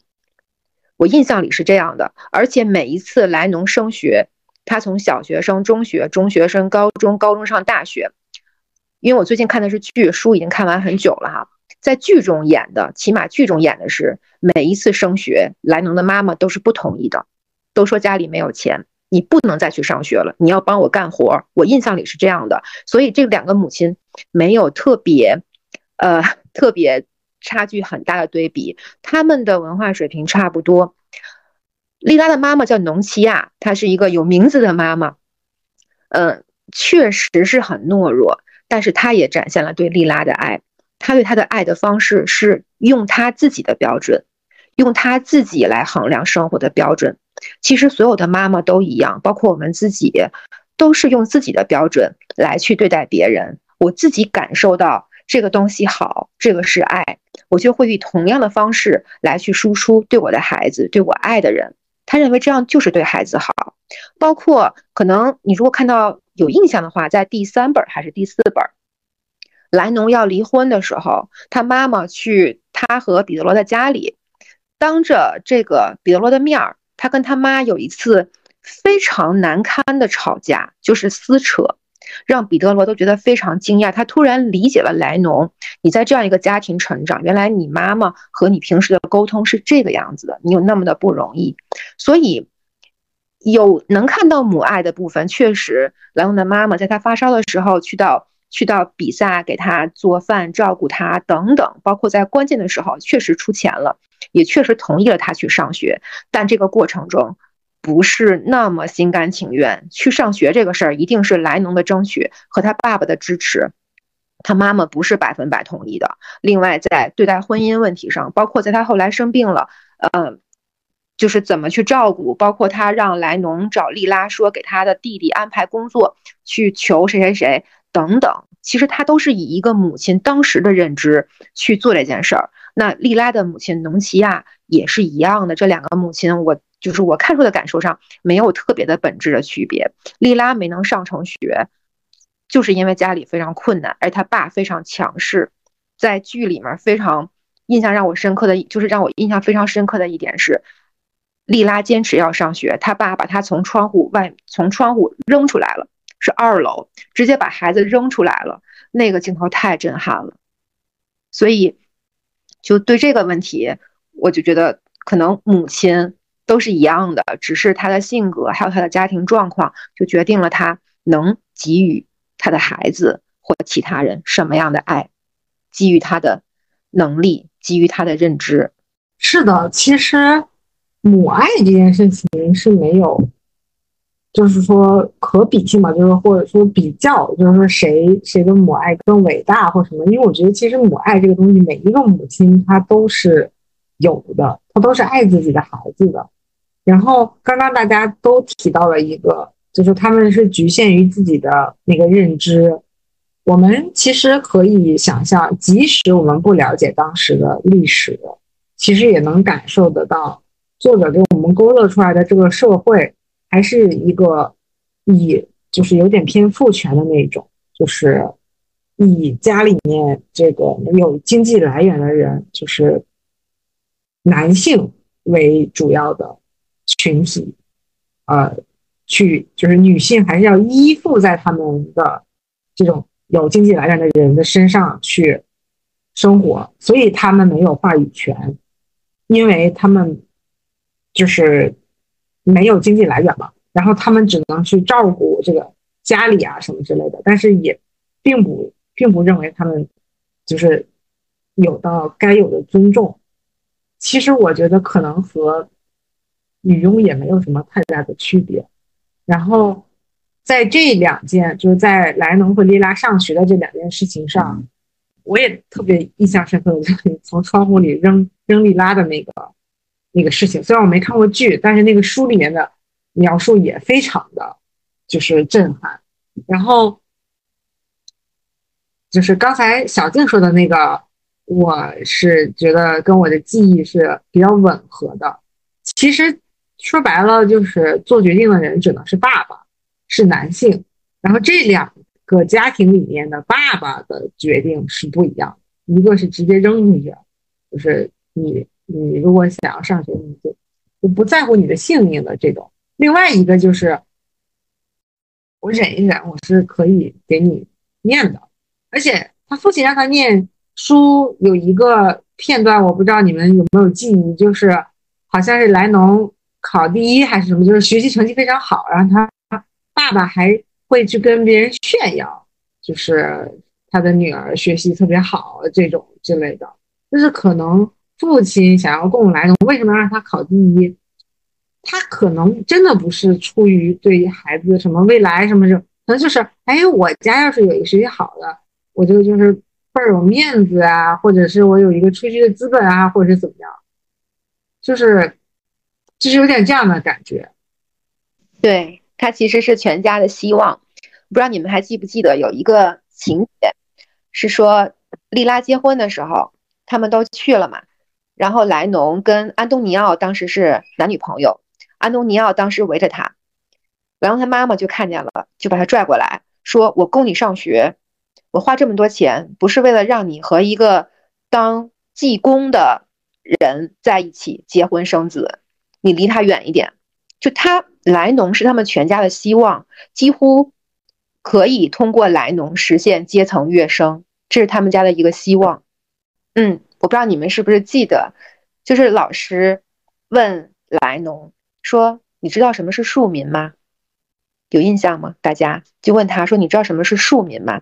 我印象里是这样的，而且每一次莱农升学，他从小学生、中学、中学生、高中、高中上大学。因为我最近看的是剧，书已经看完很久了哈。在剧中演的，起码剧中演的是每一次升学，莱农的妈妈都是不同意的，都说家里没有钱，你不能再去上学了，你要帮我干活。我印象里是这样的，所以这两个母亲没有特别，呃，特别差距很大的对比，他们的文化水平差不多。丽拉的妈妈叫农奇亚，她是一个有名字的妈妈，嗯，确实是很懦弱。但是他也展现了对莉拉的爱，他对她的爱的方式是用他自己的标准，用他自己来衡量生活的标准。其实所有的妈妈都一样，包括我们自己，都是用自己的标准来去对待别人。我自己感受到这个东西好，这个是爱，我就会以同样的方式来去输出对我的孩子，对我爱的人。他认为这样就是对孩子好。包括可能你如果看到。有印象的话，在第三本还是第四本，莱农要离婚的时候，他妈妈去他和彼得罗的家里，当着这个彼得罗的面儿，他跟他妈有一次非常难堪的吵架，就是撕扯，让彼得罗都觉得非常惊讶。他突然理解了莱农，你在这样一个家庭成长，原来你妈妈和你平时的沟通是这个样子的，你有那么的不容易，所以。有能看到母爱的部分，确实，莱农的妈妈在他发烧的时候去到去到比萨给他做饭、照顾他等等，包括在关键的时候确实出钱了，也确实同意了他去上学。但这个过程中不是那么心甘情愿去上学，这个事儿一定是莱农的争取和他爸爸的支持，他妈妈不是百分百同意的。另外，在对待婚姻问题上，包括在他后来生病了，呃。就是怎么去照顾，包括他让莱农找莉拉说给他的弟弟安排工作，去求谁谁谁等等。其实他都是以一个母亲当时的认知去做这件事儿。那莉拉的母亲农奇亚也是一样的，这两个母亲，我就是我看出的感受上没有特别的本质的区别。莉拉没能上成学，就是因为家里非常困难，而他爸非常强势。在剧里面非常印象让我深刻的就是让我印象非常深刻的一点是。莉拉坚持要上学，他爸把他从窗户外从窗户扔出来了，是二楼，直接把孩子扔出来了。那个镜头太震撼了，所以就对这个问题，我就觉得可能母亲都是一样的，只是他的性格还有他的家庭状况，就决定了他能给予他的孩子或其他人什么样的爱，基于他的能力，基于他的认知。是的，其实。母爱这件事情是没有，就是说可比性嘛，就是或者说比较，就是说谁谁的母爱更伟大或什么？因为我觉得其实母爱这个东西，每一个母亲她都是有的，她都是爱自己的孩子的。然后刚刚大家都提到了一个，就是他们是局限于自己的那个认知。我们其实可以想象，即使我们不了解当时的历史，其实也能感受得到。作者给我们勾勒出来的这个社会，还是一个以就是有点偏父权的那种，就是以家里面这个有经济来源的人，就是男性为主要的群体，呃，去就是女性还是要依附在他们的这种有经济来源的人的身上去生活，所以他们没有话语权，因为他们。就是没有经济来源嘛，然后他们只能去照顾这个家里啊什么之类的，但是也并不并不认为他们就是有到该有的尊重。其实我觉得可能和女佣也没有什么太大的区别。然后在这两件，就是在莱农和莉拉上学的这两件事情上，我也特别印象深刻的就是从窗户里扔扔莉拉的那个那个事情。虽然我没看过剧，但是那个书里面的描述也非常的就是震撼。然后就是刚才小静说的那个。我是觉得跟我的记忆是比较吻合的。其实说白了，就是做决定的人只能是爸爸，是男性。然后这两个家庭里面的爸爸的决定是不一样，一个是直接扔出去，就是你你如果想要上学，你就就不在乎你的性命的这种；另外一个就是我忍一忍，我是可以给你念的。而且他父亲让他念。书有一个片段，我不知道你们有没有记忆，就是好像是莱农考第一还是什么，就是学习成绩非常好，然后他爸爸还会去跟别人炫耀，就是他的女儿学习特别好这种之类的。就是可能父亲想要供莱农，为什么让他考第一？他可能真的不是出于对孩子什么未来什么什么，可能就是哎，我家要是有一个学习好的，我就就是。倍儿有面子啊，或者是我有一个出去的资本啊，或者是怎么样，就是就是有点这样的感觉。对他其实是全家的希望。不知道你们还记不记得有一个情节，是说丽拉结婚的时候，他们都去了嘛，然后莱农跟安东尼奥当时是男女朋友，安东尼奥当时围着他，然后他妈妈就看见了，就把他拽过来说：“我供你上学。”我花这么多钱，不是为了让你和一个当技工的人在一起结婚生子，你离他远一点。就他莱农是他们全家的希望，几乎可以通过莱农实现阶层跃升，这是他们家的一个希望。嗯，我不知道你们是不是记得，就是老师问莱农说：“你知道什么是庶民吗？”有印象吗？大家就问他说：“你知道什么是庶民吗？”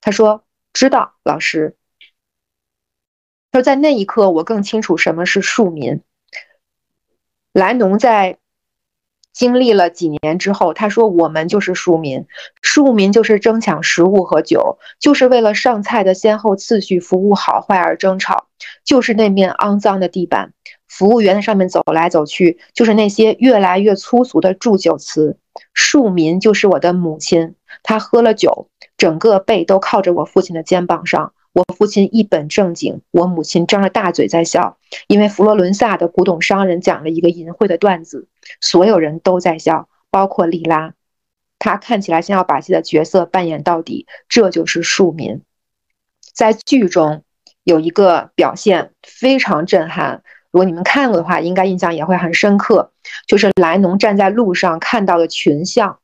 他说：“知道，老师。”他说：“在那一刻，我更清楚什么是庶民。”莱农在经历了几年之后，他说：“我们就是庶民，庶民就是争抢食物和酒，就是为了上菜的先后次序、服务好坏而争吵，就是那面肮脏的地板，服务员在上面走来走去，就是那些越来越粗俗的祝酒词。庶民就是我的母亲，她喝了酒。”整个背都靠着我父亲的肩膀上，我父亲一本正经，我母亲张着大嘴在笑，因为佛罗伦萨的古董商人讲了一个淫秽的段子，所有人都在笑，包括莉拉，他看起来像要把自己的角色扮演到底，这就是庶民。在剧中有一个表现非常震撼，如果你们看过的话，应该印象也会很深刻，就是莱农站在路上看到的群像。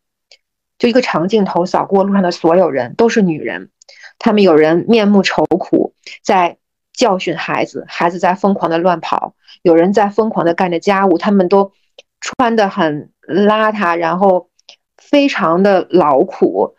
就一个长镜头扫过路上的所有人，都是女人，他们有人面目愁苦，在教训孩子，孩子在疯狂的乱跑，有人在疯狂的干着家务，他们都穿的很邋遢，然后非常的劳苦，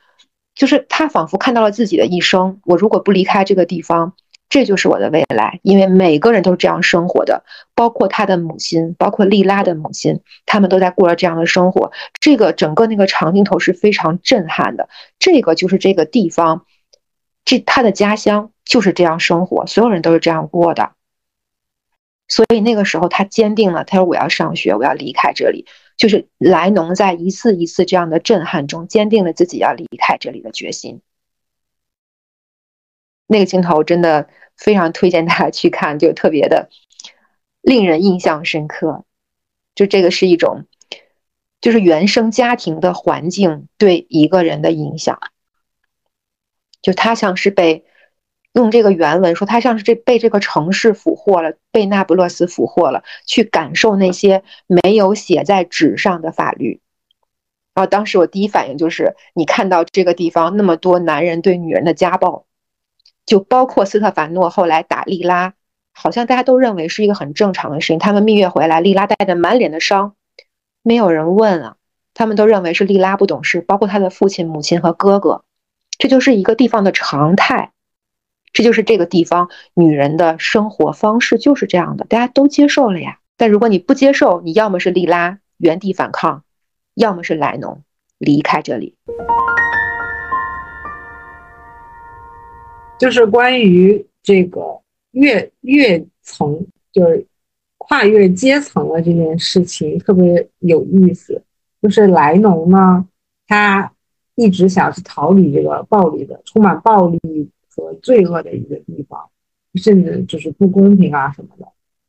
就是他仿佛看到了自己的一生。我如果不离开这个地方。这就是我的未来，因为每个人都是这样生活的，包括他的母亲，包括莉拉的母亲，他们都在过着这样的生活。这个整个那个长镜头是非常震撼的。这个就是这个地方，这他的家乡就是这样生活，所有人都是这样过的。所以那个时候他坚定了，他说我要上学，我要离开这里。就是莱农在一次一次这样的震撼中，坚定了自己要离开这里的决心。那个镜头真的非常推荐大家去看，就特别的令人印象深刻。就这个是一种，就是原生家庭的环境对一个人的影响。就他像是被用这个原文说，他像是这被这个城市俘获了，被那不勒斯俘获了，去感受那些没有写在纸上的法律。然后当时我第一反应就是，你看到这个地方那么多男人对女人的家暴。就包括斯特凡诺后来打莉拉，好像大家都认为是一个很正常的事情。他们蜜月回来，莉拉带着满脸的伤，没有人问啊，他们都认为是莉拉不懂事，包括他的父亲、母亲和哥哥，这就是一个地方的常态，这就是这个地方女人的生活方式就是这样的，大家都接受了呀。但如果你不接受，你要么是莉拉原地反抗，要么是莱农离开这里。就是关于这个越越层，就是跨越阶层的这件事情特别有意思。就是莱农呢，他一直想是逃离这个暴力的、充满暴力和罪恶的一个地方，甚至就是不公平啊什么的。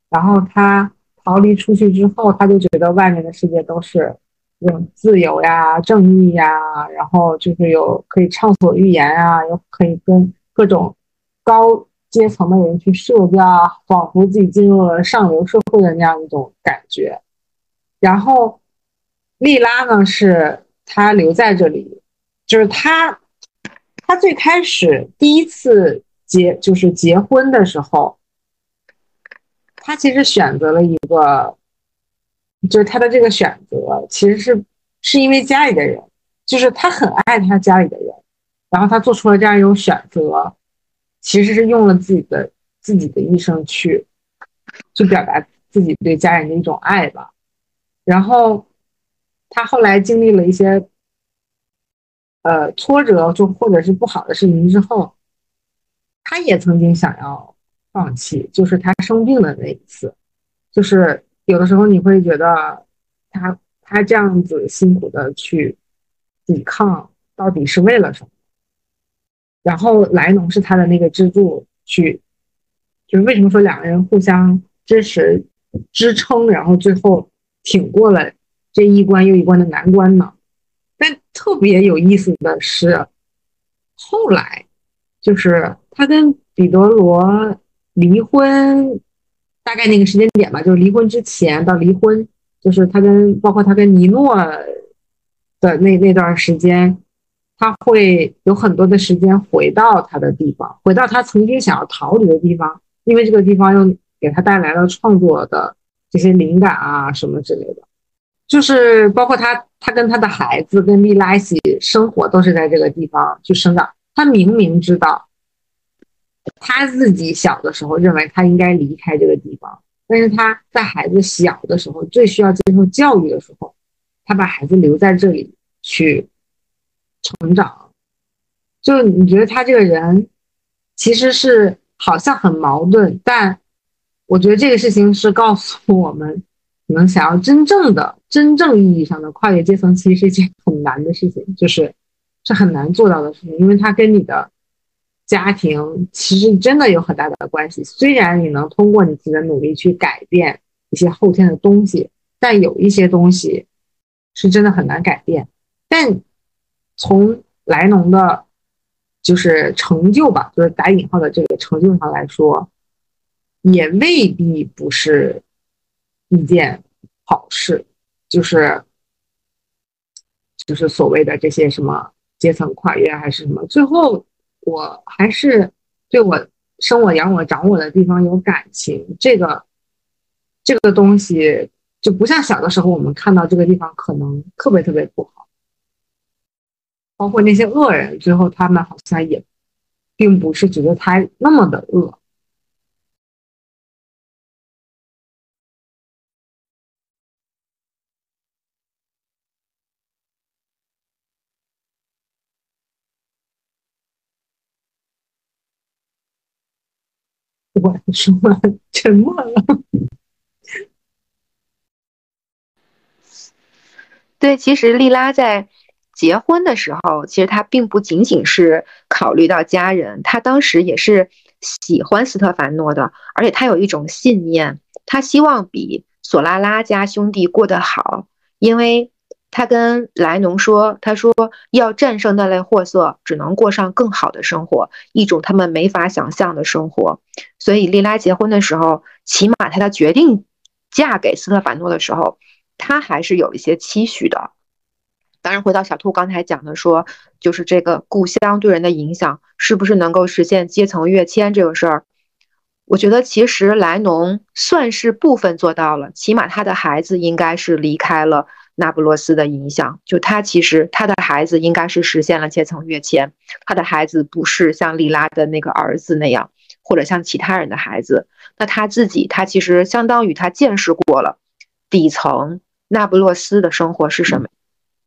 然后他逃离出去之后，他就觉得外面的世界都是有自由呀、正义呀，然后就是有可以畅所欲言啊，又可以跟各种高阶层的人去社交，仿佛自己进入了上流社会的那样一种感觉。然后莉拉呢，是她留在这里，就是他，他最开始第一次结就是结婚的时候，他其实选择了一个，就是他的这个选择其实是是因为家里的人，就是他很爱他家里的人，然后他做出了这样一种选择。其实是用了自己的自己的一生去，去表达自己对家人的一种爱吧。然后他后来经历了一些呃挫折，就或者是不好的事情之后，他也曾经想要放弃，就是他生病的那一次。就是有的时候你会觉得他他这样子辛苦的去抵抗，到底是为了什么？然后莱农是他的那个支柱，去就是为什么说两个人互相支持、支撑，然后最后挺过了这一关又一关的难关呢？特别有意思的是，后来就是他跟彼得罗离婚，大概那个时间点吧，就是离婚之前到离婚，就是他跟包括他跟尼诺的那那段时间。他会有很多的时间回到他的地方，回到他曾经想要逃离的地方，因为这个地方又给他带来了创作的这些灵感啊什么之类的。就是包括他，他跟他的孩子跟莉拉一起生活，都是在这个地方去生长。他明明知道他自己小的时候认为他应该离开这个地方，但是他在孩子小的时候最需要接受教育的时候，他把孩子留在这里去。成长，就你觉得他这个人其实是好像很矛盾，但我觉得这个事情是告诉我们，可能想要真正的、真正意义上的跨越阶层，其实是一件很难的事情，就是是很难做到的事情，因为它跟你的家庭其实真的有很大的关系。虽然你能通过你自己的努力去改变一些后天的东西，但有一些东西是真的很难改变，但。从莱农的，就是成就吧，就是打引号的这个成就上来说，也未必不是一件好事。就是，就是所谓的这些什么阶层跨越还是什么，最后我还是对我生我养我长我的地方有感情。这个，这个东西就不像小的时候我们看到这个地方可能特别特别不好。包括那些恶人，最后他们好像也并不是觉得他那么的恶。我说沉默了。对，其实莉拉在。结婚的时候，其实他并不仅仅是考虑到家人，他当时也是喜欢斯特凡诺的，而且他有一种信念，他希望比索拉拉家兄弟过得好，因为他跟莱农说，他说要战胜那类货色，只能过上更好的生活，一种他们没法想象的生活。所以莉拉结婚的时候，起码他的决定嫁给斯特凡诺的时候，他还是有一些期许的。当然，回到小兔刚才讲的说，就是这个故乡对人的影响，是不是能够实现阶层跃迁这个事儿？我觉得其实莱农算是部分做到了，起码他的孩子应该是离开了那不勒斯的影响。就他其实他的孩子应该是实现了阶层跃迁，他的孩子不是像莉拉的那个儿子那样，或者像其他人的孩子。那他自己，他其实相当于他见识过了底层那不勒斯的生活是什么，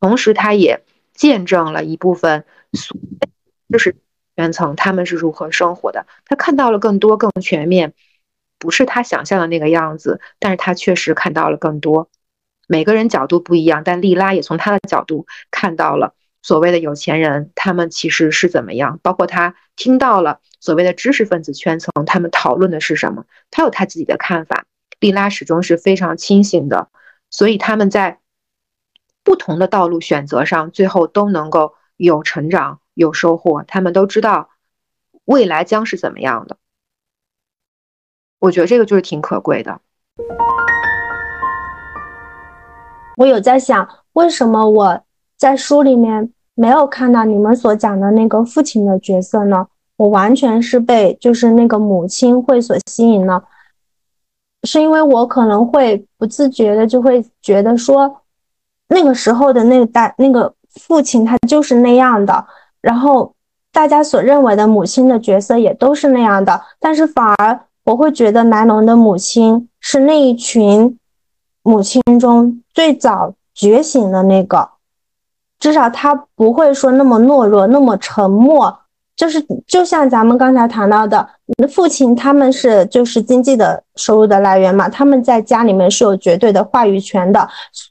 同时他也见证了一部分就是圈层他们是如何生活的。他看到了更多、更全面。不是他想象的那个样子，但是他确实看到了更多。每个人角度不一样，但莉拉也从他的角度看到了所谓的有钱人他们其实是怎么样，包括他听到了所谓的知识分子圈层他们讨论的是什么，他有他自己的看法。莉拉始终是非常清醒的，所以他们在不同的道路选择上，最后都能够有成长、有收获。他们都知道未来将是怎么样的。我觉得这个就是挺可贵的。我有在想，为什么我在书里面没有看到你们所讲的那个父亲的角色呢？我完全是被就是那个母亲会所吸引了，是因为我可能会不自觉的就会觉得说，那个时候的那个代那个父亲他就是那样的，然后大家所认为的母亲的角色也都是那样的，但是反而。我会觉得莱农的母亲是那一群母亲中最早觉醒的那个，至少她不会说那么懦弱，那么沉默。就是就像咱们刚才谈到的，你的父亲他们是就是经济的收入的来源嘛，他们在家里面是有绝对的话语权的。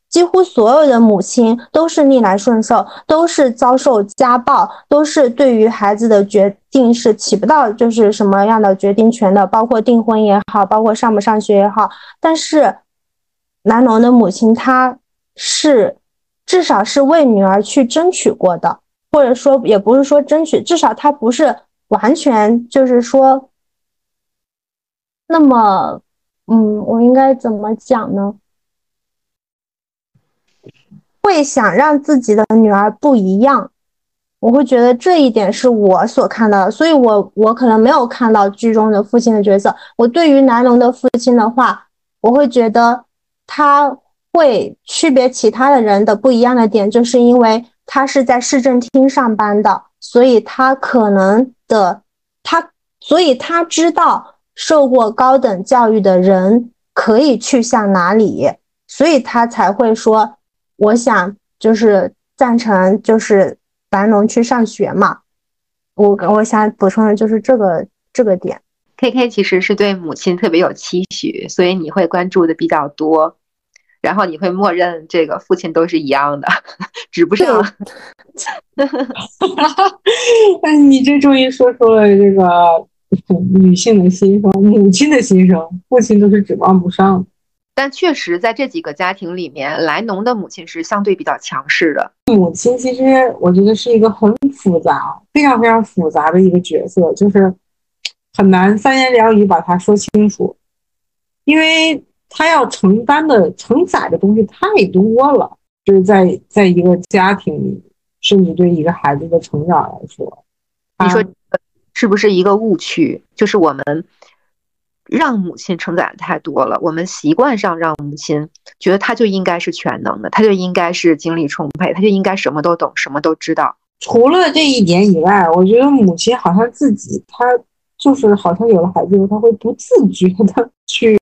几乎所有的母亲都是逆来顺受，都是遭受家暴，都是对于孩子的决定是起不到就是什么样的决定权的，包括订婚也好，包括上不上学也好。但是南农的母亲，她是至少是为女儿去争取过的。或者说，也不是说争取，至少他不是完全就是说，那么，嗯，我应该怎么讲呢？会想让自己的女儿不一样，我会觉得这一点是我所看到的，所以我我可能没有看到剧中的父亲的角色。我对于南龙的父亲的话，我会觉得他会区别其他的人的不一样的点，就是因为。他是在市政厅上班的，所以他可能的他，所以他知道受过高等教育的人可以去向哪里，所以他才会说，我想就是赞成就是白龙去上学嘛。我我想补充的就是这个这个点。K K 其实是对母亲特别有期许，所以你会关注的比较多。然后你会默认这个父亲都是一样的，指不上。哎，你这终于说出了这个女性的心声，母亲的心声，父亲都是指望不上。但确实，在这几个家庭里面，莱农的母亲是相对比较强势的。母亲其实我觉得是一个很复杂、非常非常复杂的一个角色，就是很难三言两语把它说清楚，因为。他要承担的、承载的东西太多了，就是在在一个家庭里，甚至对一个孩子的成长来说，你说是不是一个误区？就是我们让母亲承载的太多了，我们习惯上让母亲觉得她就应该是全能的，她就应该是精力充沛，她就应该什么都懂、什么都知道。除了这一点以外，我觉得母亲好像自己，她就是好像有了孩子以后，她会不自觉的 去。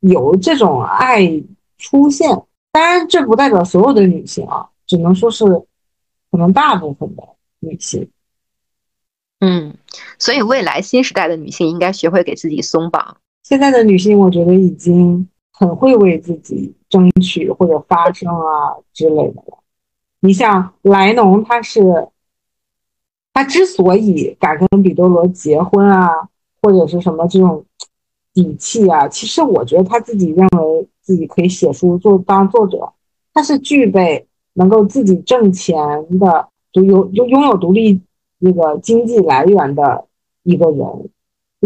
有这种爱出现，当然这不代表所有的女性啊，只能说是可能大部分的女性。嗯，所以未来新时代的女性应该学会给自己松绑。现在的女性，我觉得已经很会为自己争取或者发声啊之类的了。你像莱农，她是他之所以敢跟彼得罗结婚啊，或者是什么这种。底气啊！其实我觉得他自己认为自己可以写书做当作者，他是具备能够自己挣钱的，就有就拥有独立那个经济来源的一个人。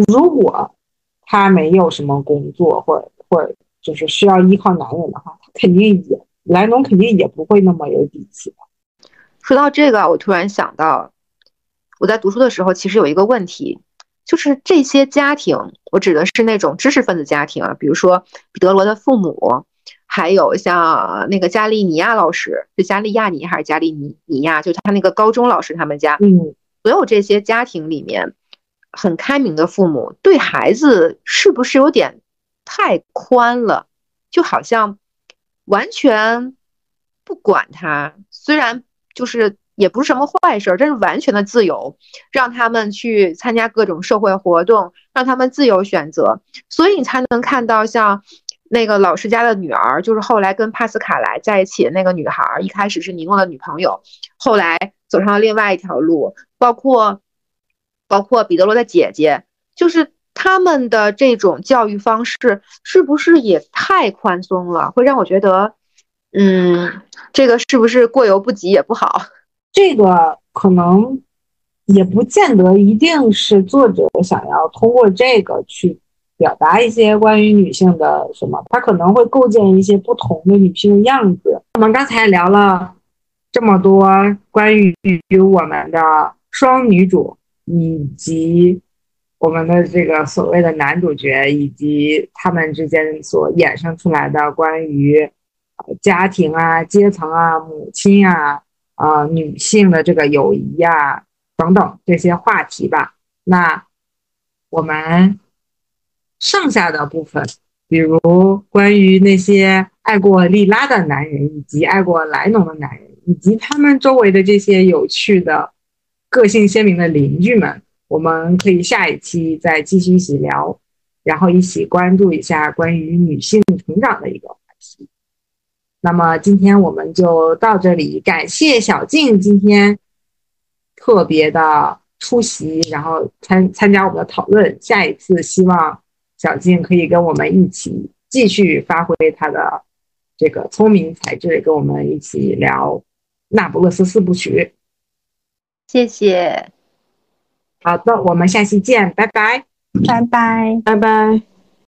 如果他没有什么工作，或者或者就是需要依靠男人的话，他肯定也莱农肯定也不会那么有底气。说到这个，我突然想到，我在读书的时候其实有一个问题。就是这些家庭，我指的是那种知识分子家庭啊，比如说彼得罗的父母，还有像那个加利尼亚老师，是加利亚尼还是加利尼尼亚？就他那个高中老师他们家，嗯，所有这些家庭里面很开明的父母，对孩子是不是有点太宽了？就好像完全不管他，虽然就是也不是什么坏事，这是完全的自由，让他们去参加各种社会活动，让他们自由选择，所以你才能看到像。那个老师家的女儿，就是后来跟帕斯卡莱在一起的那个女孩，一开始是尼诺的女朋友，后来走上了另外一条路。包括，包括彼得罗的姐姐，就是他们的这种教育方式，是不是也太宽松了？会让我觉得，嗯，这个是不是过犹不及也不好？这个可能也不见得一定是作者想要通过这个去。表达一些关于女性的什么，他可能会构建一些不同的女性的样子。我们刚才聊了这么多关于我们的双女主，以及我们的这个所谓的男主角，以及他们之间所衍生出来的关于家庭啊、阶层啊、母亲啊、啊女性的这个友谊呀等等这些话题吧。那我们。剩下的部分，比如关于那些爱过莉拉的男人，以及爱过莱农的男人，以及他们周围的这些有趣的、个性鲜明的邻居们，我们可以下一期再继续一起聊，然后一起关注一下关于女性成长的一个话题。那么今天我们就到这里，感谢小静今天特别的出席，然后参参加我们的讨论。下一次希望。小静可以跟我们一起继续发挥她的这个聪明才智，跟我们一起聊《那不勒斯四部曲》。谢谢。好的，我们下期见，拜拜，拜拜，拜拜。